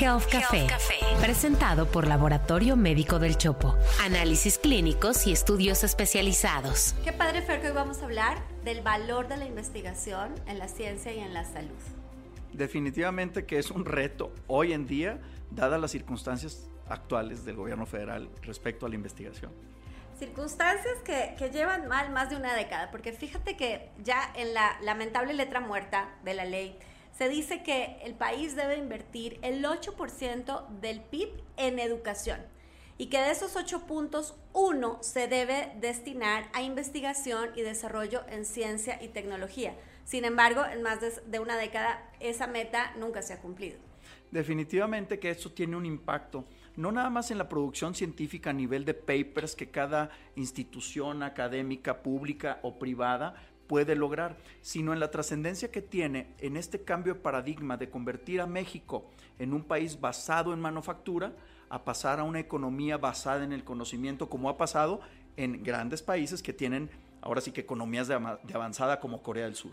Health Café, presentado por Laboratorio Médico del Chopo. Análisis clínicos y estudios especializados. Qué padre, Fer, que hoy vamos a hablar del valor de la investigación en la ciencia y en la salud. Definitivamente que es un reto hoy en día, dadas las circunstancias actuales del gobierno federal respecto a la investigación. Circunstancias que, que, llevan mal más de una década, porque fíjate que ya en la lamentable letra muerta de la ley se dice que el país debe invertir el 8% del PIB en educación y que de esos 8 puntos, uno se debe destinar a investigación y desarrollo en ciencia y tecnología. Sin embargo, en más de, una década, esa meta nunca se ha cumplido. Definitivamente que eso tiene un impacto no nada más en la producción científica a nivel de papers que cada institución académica, pública o privada puede lograr, sino en la trascendencia que tiene en este cambio de paradigma de convertir a México en un país basado en manufactura a pasar a una economía basada en el conocimiento, como ha pasado en grandes países que tienen ahora sí que economías de, avanzada como Corea del Sur.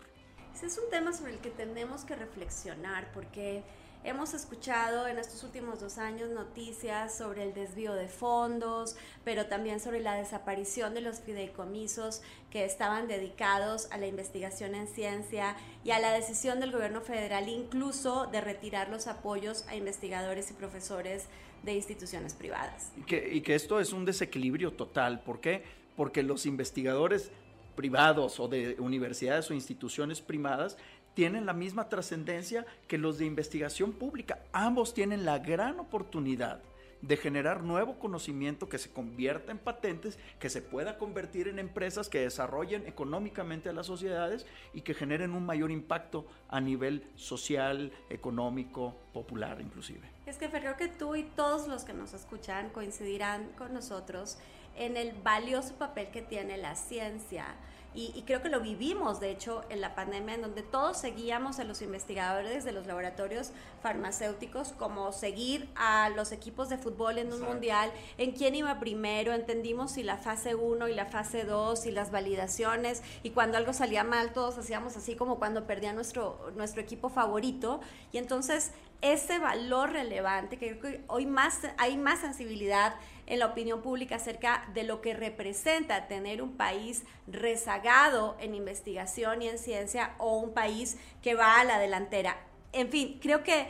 Ese es un tema sobre el que tenemos que reflexionar porque Hemos escuchado en estos últimos dos años noticias sobre el desvío de fondos, pero también sobre la desaparición de los fideicomisos que estaban dedicados a la investigación en ciencia y a la decisión del gobierno federal incluso de retirar los apoyos a investigadores y profesores de instituciones privadas. Y que, esto es un desequilibrio total. ¿Por qué? Porque los investigadores privados o de universidades o instituciones privadas tienen la misma trascendencia que los de investigación pública. Ambos tienen la gran oportunidad de generar nuevo conocimiento que se convierta en patentes, que se pueda convertir en empresas que desarrollen económicamente a las sociedades y que generen un mayor impacto a nivel social, económico, popular inclusive. Es que creo que tú y todos los que nos escuchan coincidirán con nosotros en el valioso papel que tiene la ciencia y, creo que lo vivimos, de hecho, en la pandemia, en donde todos seguíamos a los investigadores de los laboratorios farmacéuticos, como seguir a los equipos de fútbol en un mundial, en quién iba primero, entendimos si la fase 1 y la fase 2 y las validaciones, y cuando algo salía mal, todos hacíamos así como cuando perdía nuestro, nuestro equipo favorito, y entonces ese valor relevante, que creo que hoy más, hay más sensibilidad en la opinión pública acerca de lo que representa tener un país rezagado en investigación y en ciencia o un país que va a la delantera. En fin, creo que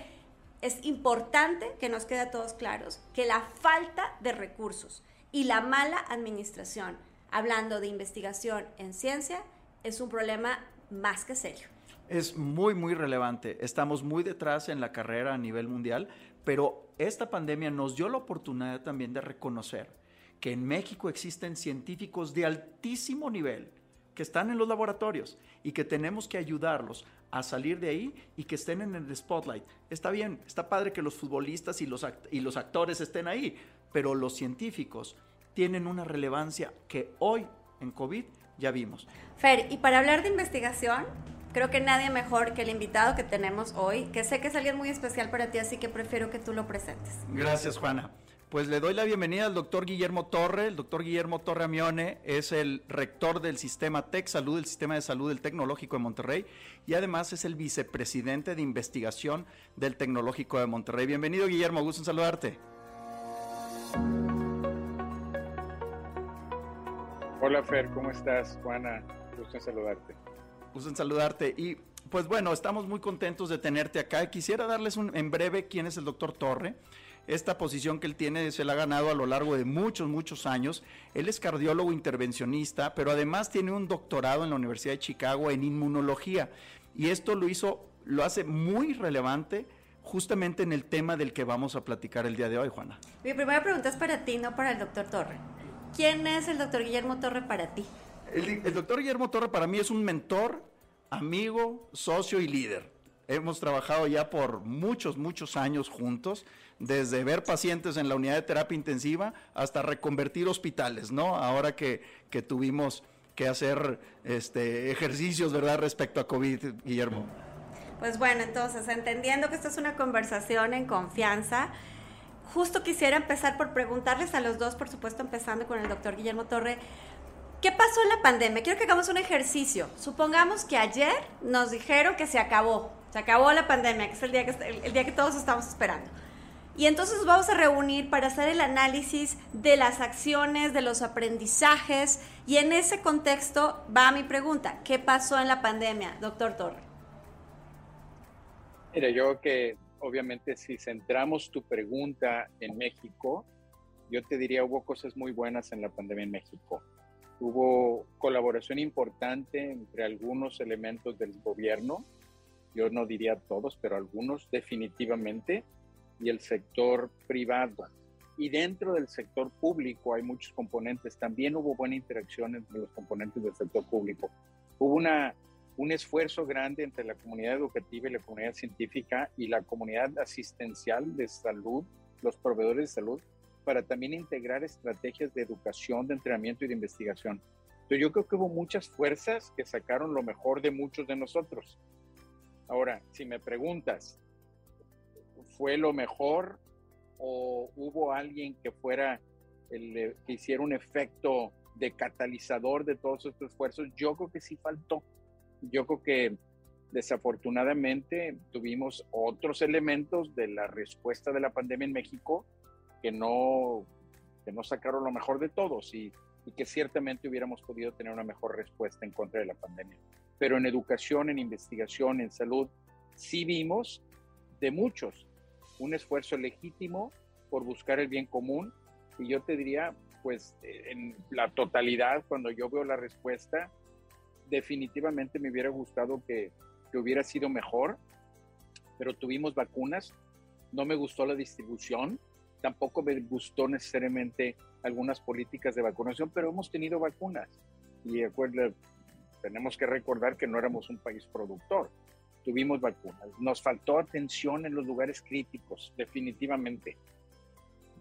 es importante que nos quede a todos claros que la falta de recursos y la mala administración, hablando de investigación en ciencia, es un problema más que serio. Es muy, muy relevante. Estamos muy detrás en la carrera a nivel mundial, pero esta pandemia nos dio la oportunidad también de reconocer que en México existen científicos de altísimo nivel que están en los laboratorios y que tenemos que ayudarlos a salir de ahí y que estén en el spotlight. Está bien, está padre que los futbolistas y los, y los actores estén ahí, pero los científicos tienen una relevancia que hoy en COVID ya vimos. Fer, y para hablar de investigación, creo que nadie mejor que el invitado que tenemos hoy, que sé que es alguien muy especial para ti, así que prefiero que tú lo presentes. Gracias, Juana. Pues le doy la bienvenida al doctor Guillermo Torre. El doctor Guillermo Torre Amione es el rector del sistema Tech Salud, el sistema de salud del Tecnológico de Monterrey, y además es el vicepresidente de investigación del Tecnológico de Monterrey. Bienvenido, Guillermo, gusto en saludarte. Hola, Fer, ¿cómo estás? Juana, gusto en saludarte gusto en saludarte. Y pues bueno, estamos muy contentos de tenerte acá. Quisiera darles un, en breve quién es el doctor Torre. Esta posición que él tiene se la ha ganado a lo largo de muchos, muchos años. Él es cardiólogo intervencionista, pero además tiene un doctorado en la Universidad de Chicago en inmunología. Y esto lo hizo, lo hace muy relevante justamente en el tema del que vamos a platicar el día de hoy, Juana. Mi primera pregunta es para ti, no para el doctor Torre. ¿Quién es el doctor Guillermo Torre para ti? El, doctor Guillermo Torre para mí es un mentor, amigo, socio y líder. Hemos trabajado ya por muchos, muchos años juntos, desde ver pacientes en la unidad de terapia intensiva hasta reconvertir hospitales, ¿no? Ahora que, que tuvimos que hacer este, ejercicios, ¿verdad?, respecto a COVID, Guillermo. Pues bueno, entonces, entendiendo que esto es una conversación en confianza, justo quisiera empezar por preguntarles a los dos, por supuesto, empezando con el doctor Guillermo Torre, ¿Qué pasó en la pandemia? Quiero que hagamos un ejercicio. Supongamos que ayer nos dijeron que se acabó, se acabó la pandemia, que es el día que, todos estamos esperando. Y entonces vamos a reunir para hacer el análisis de las acciones, de los aprendizajes. Y en ese contexto va mi pregunta. ¿Qué pasó en la pandemia, doctor Torre? Mira, yo que obviamente si centramos tu pregunta en México, yo te diría hubo cosas muy buenas en la pandemia en México. Hubo colaboración importante entre algunos elementos del gobierno, yo no diría todos, pero algunos definitivamente, y el sector privado. Y dentro del sector público hay muchos componentes. También hubo buena interacción entre los componentes del sector público. Hubo una, un esfuerzo grande entre la comunidad educativa y la comunidad científica y la comunidad asistencial de salud, los proveedores de salud, para también integrar estrategias de educación, de entrenamiento y de investigación. Entonces yo creo que hubo muchas fuerzas que sacaron lo mejor de muchos de nosotros. Ahora, si me preguntas, ¿fue lo mejor o hubo alguien que fuera el, que hiciera un efecto de catalizador de todos estos esfuerzos? Yo creo que sí faltó. Yo creo que desafortunadamente tuvimos otros elementos de la respuesta de la pandemia en México que no, que no sacaron lo mejor de todos y, y que ciertamente hubiéramos podido tener una mejor respuesta en contra de la pandemia. Pero en educación, en investigación, en salud, sí vimos de muchos un esfuerzo legítimo por buscar el bien común y yo te diría, pues en la totalidad, cuando yo veo la respuesta, definitivamente me hubiera gustado que, que hubiera sido mejor, pero tuvimos vacunas, no me gustó la distribución, Tampoco me gustó necesariamente algunas políticas de vacunación, pero hemos tenido vacunas. Y acuerdo, tenemos que recordar que no éramos un país productor. Tuvimos vacunas. Nos faltó atención en los lugares críticos, definitivamente.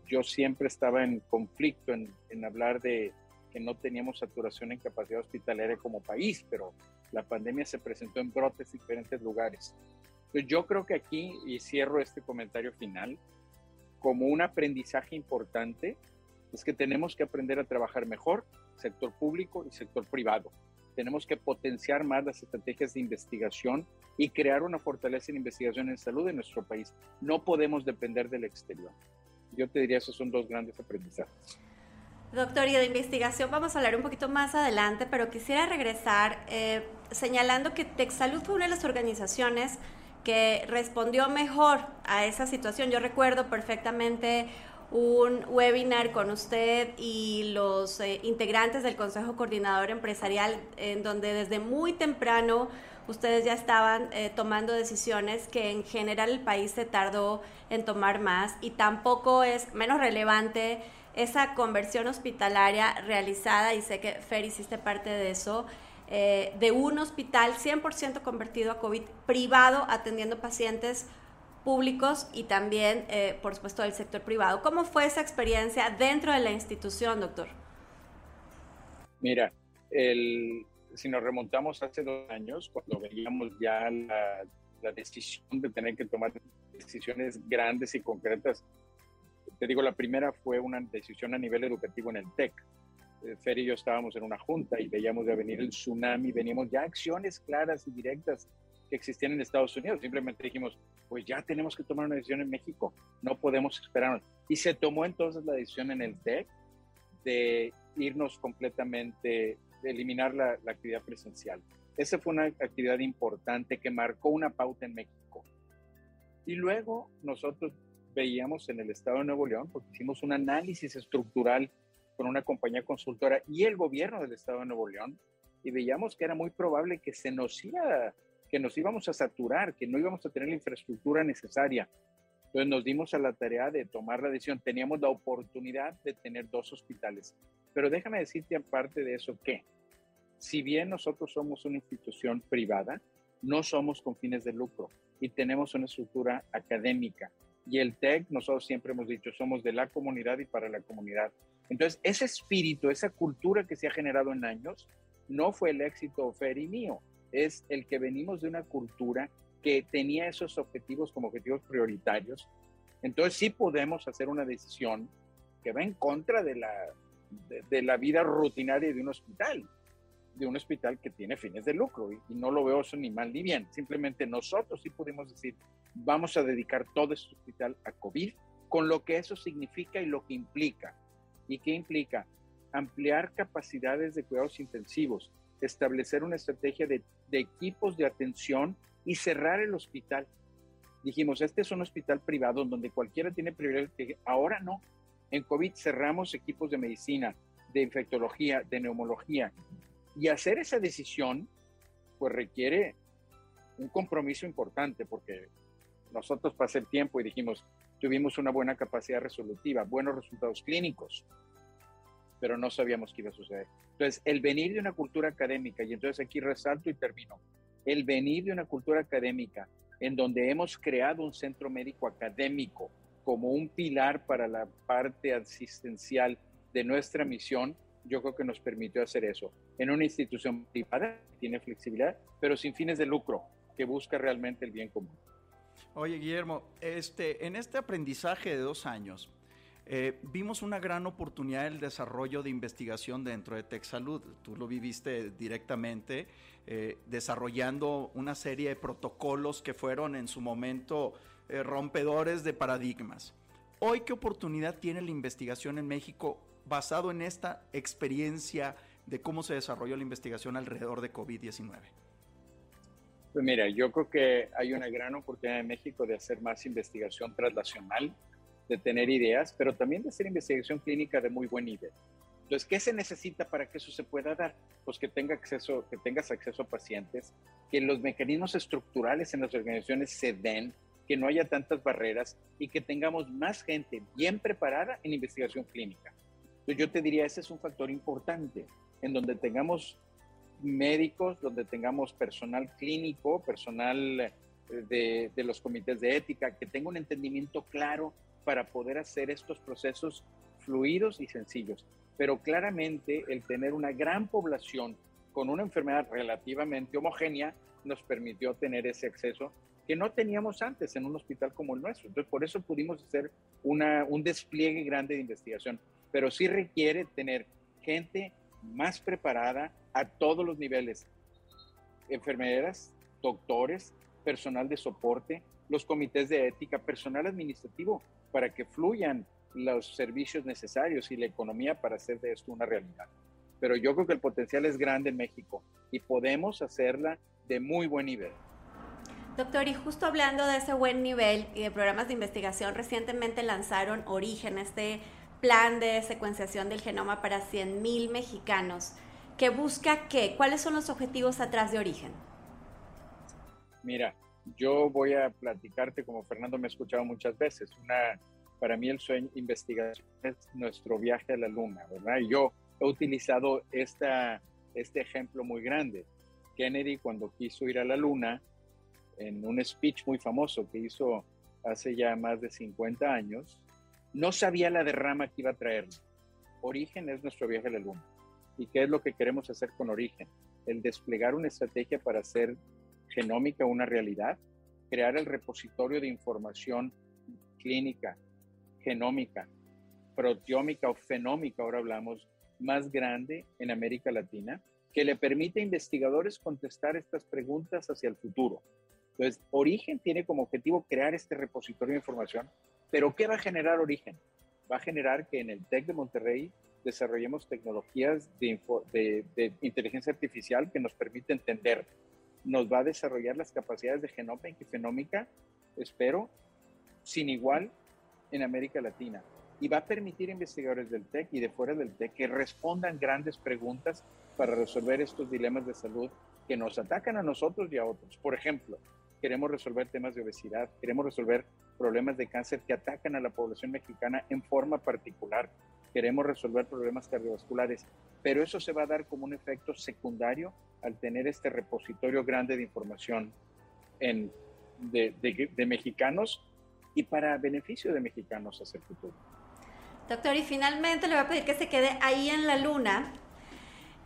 Yo siempre estaba en conflicto en, en hablar de que no teníamos saturación en capacidad hospitalaria como país, pero la pandemia se presentó en brotes en diferentes lugares. Yo creo que aquí, y cierro este comentario final, como un aprendizaje importante es que tenemos que aprender a trabajar mejor sector público y sector privado. Tenemos que potenciar más las estrategias de investigación y crear una fortaleza en investigación en salud en nuestro país. No podemos depender del exterior. Yo te diría, esos son dos grandes aprendizajes. Doctor, y de investigación vamos a hablar un poquito más adelante, pero quisiera regresar eh, señalando que Texsalud fue una de las organizaciones que respondió mejor a esa situación. Yo recuerdo perfectamente un webinar con usted y los eh, integrantes del Consejo Coordinador Empresarial, en donde desde muy temprano ustedes ya estaban eh, tomando decisiones que en general el país se tardó en tomar más y tampoco es menos relevante esa conversión hospitalaria realizada, y sé que Fer hiciste parte de eso, eh, de un hospital 100% convertido a COVID privado atendiendo pacientes públicos y también, eh, por supuesto, del sector privado. ¿Cómo fue esa experiencia dentro de la institución, doctor? Mira, si nos remontamos hace dos años, cuando veíamos ya la, la decisión de tener que tomar decisiones grandes y concretas, te digo, la primera fue una decisión a nivel educativo en el TEC Fer y yo estábamos en una junta y veíamos de venir el tsunami, veníamos ya acciones claras y directas que existían en Estados Unidos. Simplemente dijimos, pues ya tenemos que tomar una decisión en México, no podemos esperar. Y se tomó entonces la decisión en el TEC de irnos completamente, de eliminar la, la actividad presencial. Esa fue una actividad importante que marcó una pauta en México. Y luego nosotros veíamos en el estado de Nuevo León, porque hicimos un análisis estructural con una compañía consultora y el gobierno del estado de Nuevo León y veíamos que era muy probable que se nos iba, que nos íbamos a saturar, que no íbamos a tener la infraestructura necesaria. Entonces nos dimos a la tarea de tomar la decisión. Teníamos la oportunidad de tener dos hospitales. Pero déjame decirte aparte de eso que si bien nosotros somos una institución privada, no somos con fines de lucro y tenemos una estructura académica. Y el TEC, nosotros siempre hemos dicho, somos de la comunidad y para la comunidad. Entonces, ese espíritu, esa cultura que se ha generado en años, no fue el éxito Fer y mío, es el que venimos de una cultura que tenía esos objetivos como objetivos prioritarios. Entonces, sí podemos hacer una decisión que va en contra de la, de, la vida rutinaria de un hospital, de un hospital que tiene fines de lucro, y, no lo veo eso ni mal ni bien. Simplemente nosotros sí pudimos decir, vamos a dedicar todo este hospital a COVID con lo que eso significa y lo que implica. ¿Y qué implica? Ampliar capacidades de cuidados intensivos, establecer una estrategia de, equipos de atención y cerrar el hospital. Dijimos, este es un hospital privado donde cualquiera tiene privilegio. Ahora no. En COVID cerramos equipos de medicina, de infectología, de neumología. Y hacer esa decisión, pues requiere un compromiso importante, porque nosotros pasé el tiempo y dijimos, tuvimos una buena capacidad resolutiva, buenos resultados clínicos, pero no sabíamos qué iba a suceder. Entonces, el venir de una cultura académica, y entonces aquí resalto y termino, el venir de una cultura académica en donde hemos creado un centro médico académico como un pilar para la parte asistencial de nuestra misión, yo creo que nos permitió hacer eso. En una institución privada que tiene flexibilidad, pero sin fines de lucro, que busca realmente el bien común. Oye, Guillermo, este, en este aprendizaje de dos años, eh, vimos una gran oportunidad del desarrollo de investigación dentro de TechSalud. Tú lo viviste directamente, eh, desarrollando una serie de protocolos que fueron en su momento eh, rompedores de paradigmas. Hoy, ¿qué oportunidad tiene la investigación en México basado en esta experiencia de cómo se desarrolló la investigación alrededor de COVID-19? Pues mira, yo creo que hay una gran oportunidad en México de hacer más investigación translacional de tener ideas, pero también de hacer investigación clínica de muy buen nivel. Entonces, ¿qué se necesita para que eso se pueda dar? Pues que, tenga acceso, que tengas acceso a pacientes, que los mecanismos estructurales en las organizaciones se den, que no haya tantas barreras y que tengamos más gente bien preparada en investigación clínica. Entonces, yo te diría, ese es un factor importante, en donde tengamos médicos, donde tengamos personal clínico, personal eh, de, los comités de ética, que tenga un entendimiento claro para poder hacer estos procesos fluidos y sencillos. Pero claramente el tener una gran población con una enfermedad relativamente homogénea nos permitió tener ese acceso que no teníamos antes en un hospital como el nuestro. Entonces, por eso pudimos hacer un despliegue grande de investigación. Pero sí requiere tener gente más preparada a todos los niveles. Enfermeras, doctores, personal de soporte, los comités de ética, personal administrativo, para que fluyan los servicios necesarios y la economía para hacer de esto una realidad. Pero yo creo que el potencial es grande en México y podemos hacerla de muy buen nivel. Doctor, y justo hablando de ese buen nivel y de programas de investigación, recientemente lanzaron Origen, este plan de secuenciación del genoma para 100.000 mexicanos, que busca qué? ¿Cuáles son los objetivos atrás de Origen? Mira, yo voy a platicarte, como Fernando me ha escuchado muchas veces, una, para mí el sueño investigación es nuestro viaje a la luna, ¿verdad? Y yo he utilizado esta, este ejemplo muy grande. Kennedy cuando quiso ir a la luna, en un speech muy famoso que hizo hace ya más de 50 años, no sabía la derrama que iba a traer. Origen es nuestro viaje a la luna. ¿Y qué es lo que queremos hacer con Origen? El desplegar una estrategia para hacer genómica una realidad, crear el repositorio de información clínica, genómica, proteómica o fenómica, ahora hablamos, más grande en América Latina, que le permite a investigadores contestar estas preguntas hacia el futuro. Entonces, Origen tiene como objetivo crear este repositorio de información, pero ¿qué va a generar Origen? Va a generar que en el TEC de Monterrey desarrollemos tecnologías de, inteligencia artificial que nos permite entender nos va a desarrollar las capacidades de genómica y fenómica, espero, sin igual en América Latina. Y va a permitir a investigadores del TEC y de fuera del TEC que respondan grandes preguntas para resolver estos dilemas de salud que nos atacan a nosotros y a otros. Por ejemplo, queremos resolver temas de obesidad, queremos resolver problemas de cáncer que atacan a la población mexicana en forma particular, queremos resolver problemas cardiovasculares, pero eso se va a dar como un efecto secundario al tener este repositorio grande de información en, de, de, mexicanos y para beneficio de mexicanos hacia el futuro. Doctor, y finalmente le voy a pedir que se quede ahí en la luna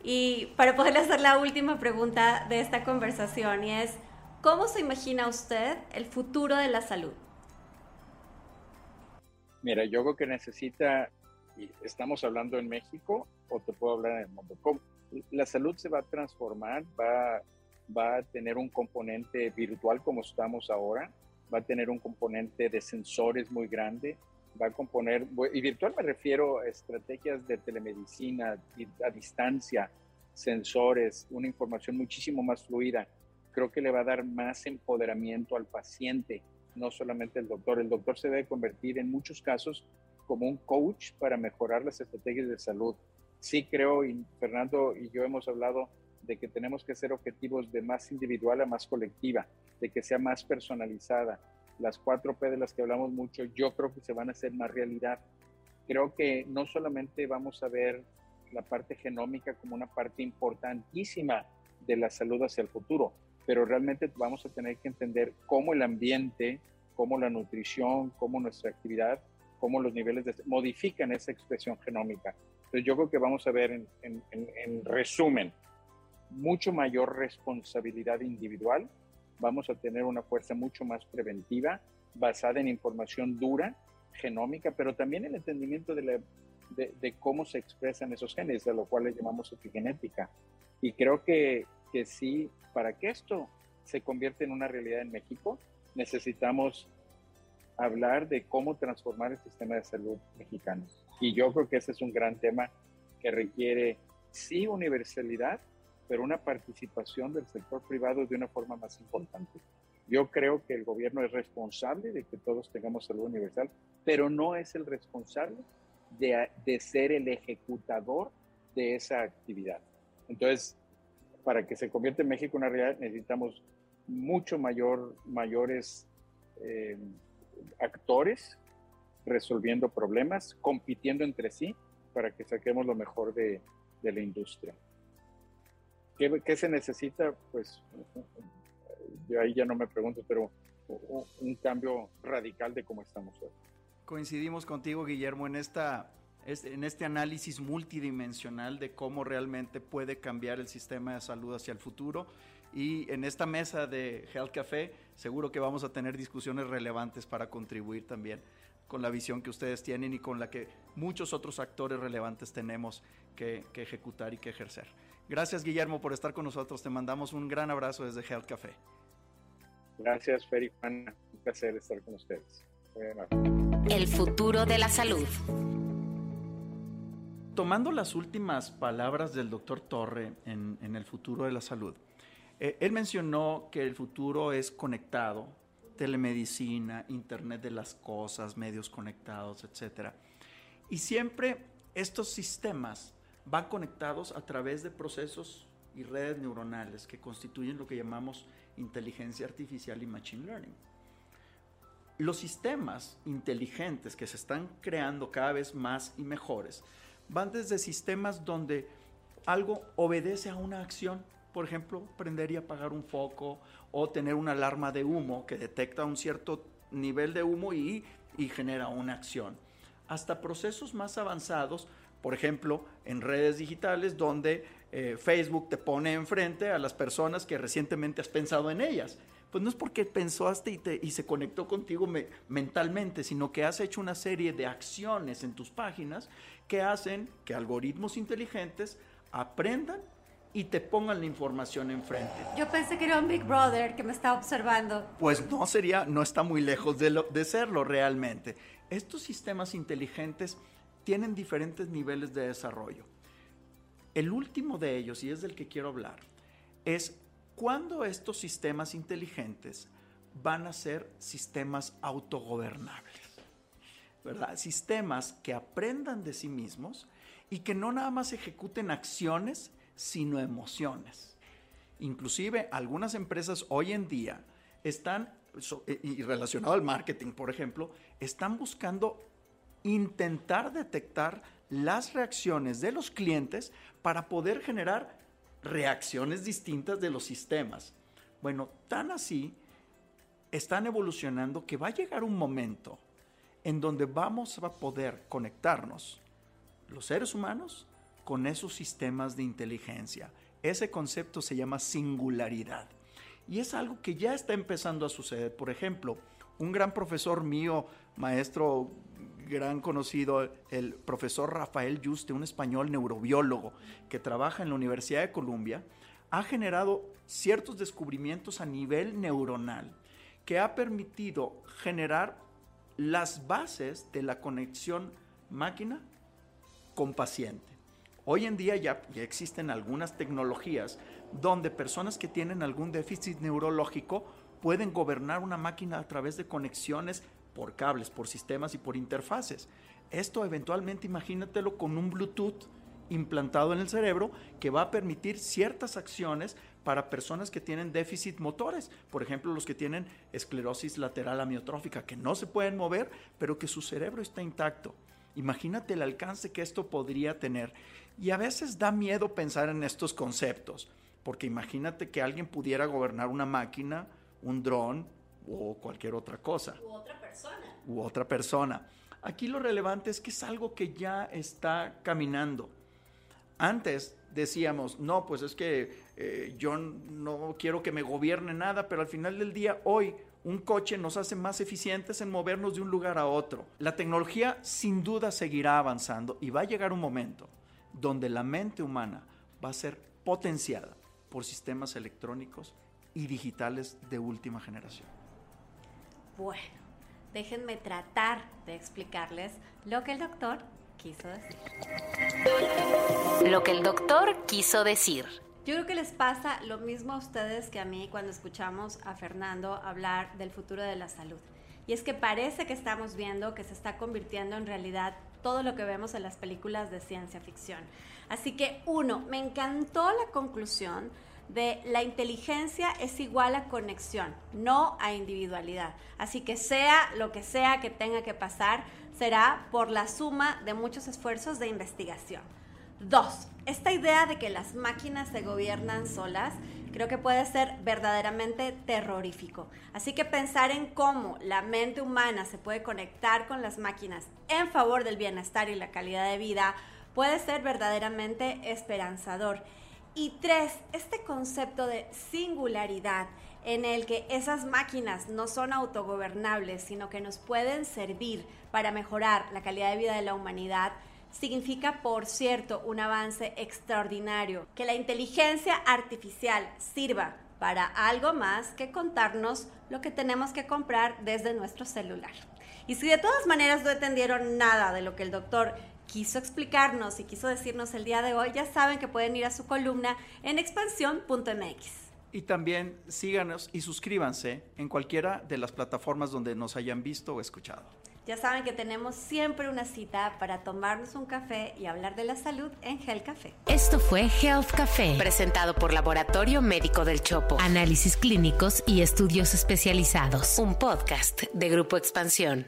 y para poderle hacer la última pregunta de esta conversación y es, ¿cómo se imagina usted el futuro de la salud? Mira, yo creo que necesita estamos hablando en México o te puedo hablar en el mundo. La salud se va a transformar, va, va a tener un componente virtual como estamos ahora, va a tener un componente de sensores muy grande, va a componer, y virtual me refiero a estrategias de telemedicina a distancia, sensores, una información muchísimo más fluida. Creo que le va a dar más empoderamiento al paciente, no solamente el doctor. El doctor se debe convertir en muchos casos como un coach para mejorar las estrategias de salud. Sí creo, y Fernando y yo hemos hablado de que tenemos que ser objetivos de más individual a más colectiva, de que sea más personalizada. Las cuatro P de las que hablamos mucho, yo creo que se van a hacer más realidad. Creo que no solamente vamos a ver la parte genómica como una parte importantísima de la salud hacia el futuro, pero realmente vamos a tener que entender cómo el ambiente, cómo la nutrición, cómo nuestra actividad, cómo los niveles de, modifican esa expresión genómica. Entonces yo creo que vamos a ver en, en resumen mucho mayor responsabilidad individual, vamos a tener una fuerza mucho más preventiva, basada en información dura, genómica, pero también el entendimiento de de, cómo se expresan esos genes, de lo cual le llamamos epigenética. Y creo que, que sí, para que esto se convierta en una realidad en México, necesitamos hablar de cómo transformar el sistema de salud mexicano. Y yo creo que ese es un gran tema que requiere, sí, universalidad, pero una participación del sector privado de una forma más importante. Yo creo que el gobierno es responsable de que todos tengamos salud universal, pero no es el responsable de, ser el ejecutador de esa actividad. Entonces, para que se convierta en México una realidad, necesitamos mucho mayor, mayores eh, actores resolviendo problemas, compitiendo entre sí para que saquemos lo mejor de, la industria. ¿Qué, se necesita? Pues yo ahí ya no me pregunto, pero un cambio radical de cómo estamos hoy coincidimos contigo, Guillermo, en, esta, en este análisis multidimensional de cómo realmente puede cambiar el sistema de salud hacia el futuro. Y en esta mesa de Health Café seguro que vamos a tener discusiones relevantes para contribuir también con la visión que ustedes tienen y con la que muchos otros actores relevantes tenemos que, ejecutar y que ejercer. Gracias Guillermo por estar con nosotros. Te mandamos un gran abrazo desde Health Café. Gracias, Feri Un placer estar con ustedes. El futuro de la salud. Tomando las últimas palabras del doctor Torre en, el futuro de la salud, eh, él mencionó que el futuro es conectado, telemedicina, Internet de las cosas, medios conectados, etc. Y siempre estos sistemas van conectados a través de procesos y redes neuronales que constituyen lo que llamamos inteligencia artificial y machine learning los sistemas inteligentes que se están creando cada vez más y mejores van desde sistemas donde algo obedece a una acción, por ejemplo, prender y apagar un foco o tener una alarma de humo que detecta un cierto nivel de humo y, genera una acción, hasta procesos más avanzados, por ejemplo, en redes digitales donde eh, Facebook te pone enfrente a las personas que recientemente has pensado en ellas pues no es porque pensaste y, y se conectó contigo mentalmente, sino que has hecho una serie de acciones en tus páginas que hacen que algoritmos inteligentes aprendan y te pongan la información enfrente. Yo pensé que era un Big Brother que me estaba observando. Pues no sería, no está muy lejos de, de serlo realmente. Estos sistemas inteligentes tienen diferentes niveles de desarrollo. El último de ellos, y es del que quiero hablar, es ¿Cuándo estos sistemas inteligentes van a ser sistemas autogobernables? ¿Verdad? Sistemas que aprendan de sí mismos y que no nada más ejecuten acciones, sino emociones. Inclusive algunas empresas hoy en día están, eh, y relacionado al marketing, por ejemplo, están buscando intentar detectar las reacciones de los clientes para poder generar reacciones distintas de los sistemas. Bueno, tan así están evolucionando que va a llegar un momento en donde vamos a poder conectarnos los seres humanos con esos sistemas de inteligencia. Ese concepto se llama singularidad. Y es algo que ya está empezando a suceder. Por ejemplo, un gran profesor mío, maestro gran conocido, el profesor Rafael Yuste, un español neurobiólogo que trabaja en la Universidad de Columbia, ha generado ciertos descubrimientos a nivel neuronal que ha permitido generar las bases de la conexión máquina con paciente. Hoy en día ya, ya, existen algunas tecnologías donde personas que tienen algún déficit neurológico pueden gobernar una máquina a través de conexiones por cables, por sistemas y por interfaces. Esto eventualmente imagínatelo con un Bluetooth implantado en el cerebro que va a permitir ciertas acciones para personas que tienen déficit motores, por ejemplo, los que tienen esclerosis lateral amiotrófica, que no se pueden mover, pero que su cerebro está intacto. Imagínate el alcance que esto podría tener. Y a veces da miedo pensar en estos conceptos, porque imagínate que alguien pudiera gobernar una máquina, un dron o cualquier otra cosa. U otra persona. U otra persona. Aquí lo relevante es que es algo que ya está caminando. Antes decíamos, no, pues es que eh, yo no quiero que me gobierne nada, pero al final del día, hoy un coche nos hace más eficientes en movernos de un lugar a otro. La tecnología sin duda seguirá avanzando y va a llegar un momento donde la mente humana va a ser potenciada por sistemas electrónicos y digitales de última generación. Bueno, déjenme tratar de explicarles lo que el doctor quiso decir. Lo que el doctor quiso decir. Yo creo que les pasa lo mismo a ustedes que a mí cuando escuchamos a Fernando hablar del futuro de la salud. Y es que parece que estamos viendo que se está convirtiendo en realidad todo lo que vemos en las películas de ciencia ficción. Así que, uno, me encantó la conclusión de la inteligencia es igual a conexión, no a individualidad. Así que sea lo que sea que tenga que pasar, será por la suma de muchos esfuerzos de investigación. Dos, esta idea de que las máquinas se gobiernan solas creo que puede ser verdaderamente terrorífico. Así que pensar en cómo la mente humana se puede conectar con las máquinas en favor del bienestar y la calidad de vida puede ser verdaderamente esperanzador. Y tres, este concepto de singularidad en el que esas máquinas no son autogobernables, sino que nos pueden servir para mejorar la calidad de vida de la humanidad, significa, por cierto, un avance extraordinario. Que la inteligencia artificial sirva para algo más que contarnos lo que tenemos que comprar desde nuestro celular. Y si de todas maneras no entendieron nada de lo que el doctor quiso explicarnos y quiso decirnos el día de hoy, ya saben que pueden ir a su columna en expansión.mx. Y también síganos y suscríbanse en cualquiera de las plataformas donde nos hayan visto o escuchado. Ya saben que tenemos siempre una cita para tomarnos un café y hablar de la salud en Health Café. Esto fue Health Café, presentado por Laboratorio Médico del Chopo. Análisis clínicos y estudios especializados. Un podcast de Grupo Expansión.